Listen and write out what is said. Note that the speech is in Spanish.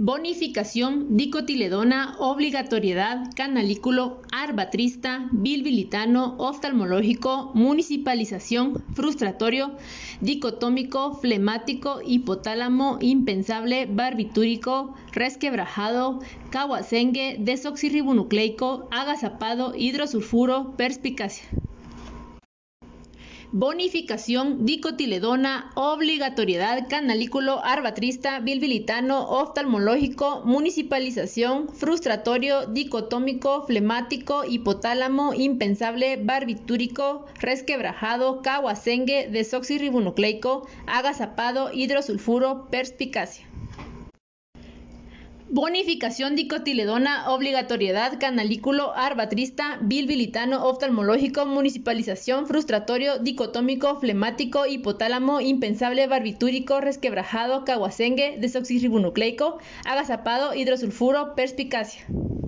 Bonificación, dicotiledona, obligatoriedad, canalículo, arbatrista, bilbilitano, oftalmológico, municipalización, frustratorio, dicotómico, flemático, hipotálamo, impensable, barbitúrico, resquebrajado, caguacengue, desoxirribonucleico, agazapado, hidrosulfuro, perspicacia. Bonificación, dicotiledona, obligatoriedad, canalículo, arbatrista, bilbilitano, oftalmológico, municipalización, frustratorio, dicotómico, flemático, hipotálamo, impensable, barbitúrico, resquebrajado, caguacengue, desoxirribonucleico, agazapado, hidrosulfuro, perspicacia. Bonificación dicotiledona, obligatoriedad, canalículo, arbatrista, bilbilitano, oftalmológico, municipalización, frustratorio, dicotómico, flemático, hipotálamo, impensable, barbitúrico, resquebrajado, caguacengue, desoxirribonucleico, agazapado, hidrosulfuro, perspicacia.